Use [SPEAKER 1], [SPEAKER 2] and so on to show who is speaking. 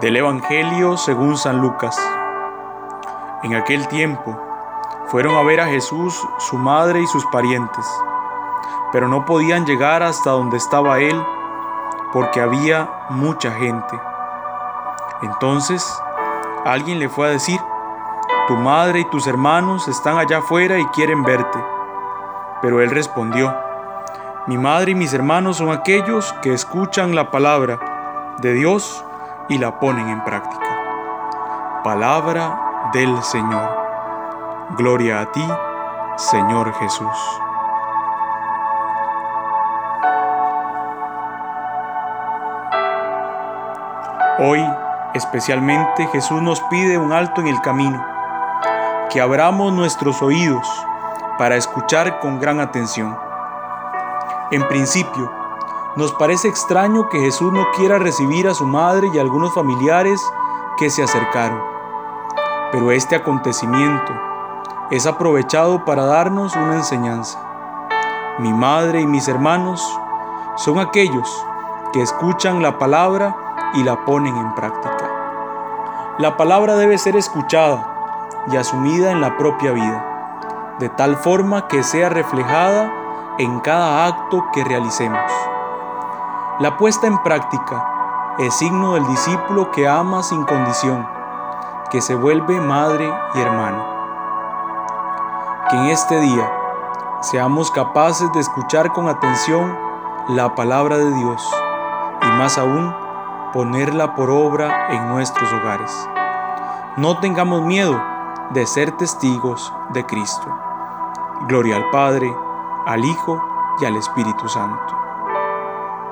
[SPEAKER 1] Del Evangelio según San Lucas. En aquel tiempo fueron a ver a Jesús su madre y sus parientes, pero no podían llegar hasta donde estaba él porque había mucha gente. Entonces alguien le fue a decir, tu madre y tus hermanos están allá afuera y quieren verte. Pero él respondió, mi madre y mis hermanos son aquellos que escuchan la palabra de Dios y la ponen en práctica. Palabra del Señor. Gloria a ti, Señor Jesús. Hoy, especialmente, Jesús nos pide un alto en el camino, que abramos nuestros oídos para escuchar con gran atención. En principio, nos parece extraño que Jesús no quiera recibir a su madre y a algunos familiares que se acercaron. Pero este acontecimiento es aprovechado para darnos una enseñanza. Mi madre y mis hermanos son aquellos que escuchan la palabra y la ponen en práctica. La palabra debe ser escuchada y asumida en la propia vida, de tal forma que sea reflejada en cada acto que realicemos. La puesta en práctica es signo del discípulo que ama sin condición, que se vuelve madre y hermano. Que en este día seamos capaces de escuchar con atención la palabra de Dios y más aún ponerla por obra en nuestros hogares. No tengamos miedo de ser testigos de Cristo. Gloria al Padre, al Hijo y al Espíritu Santo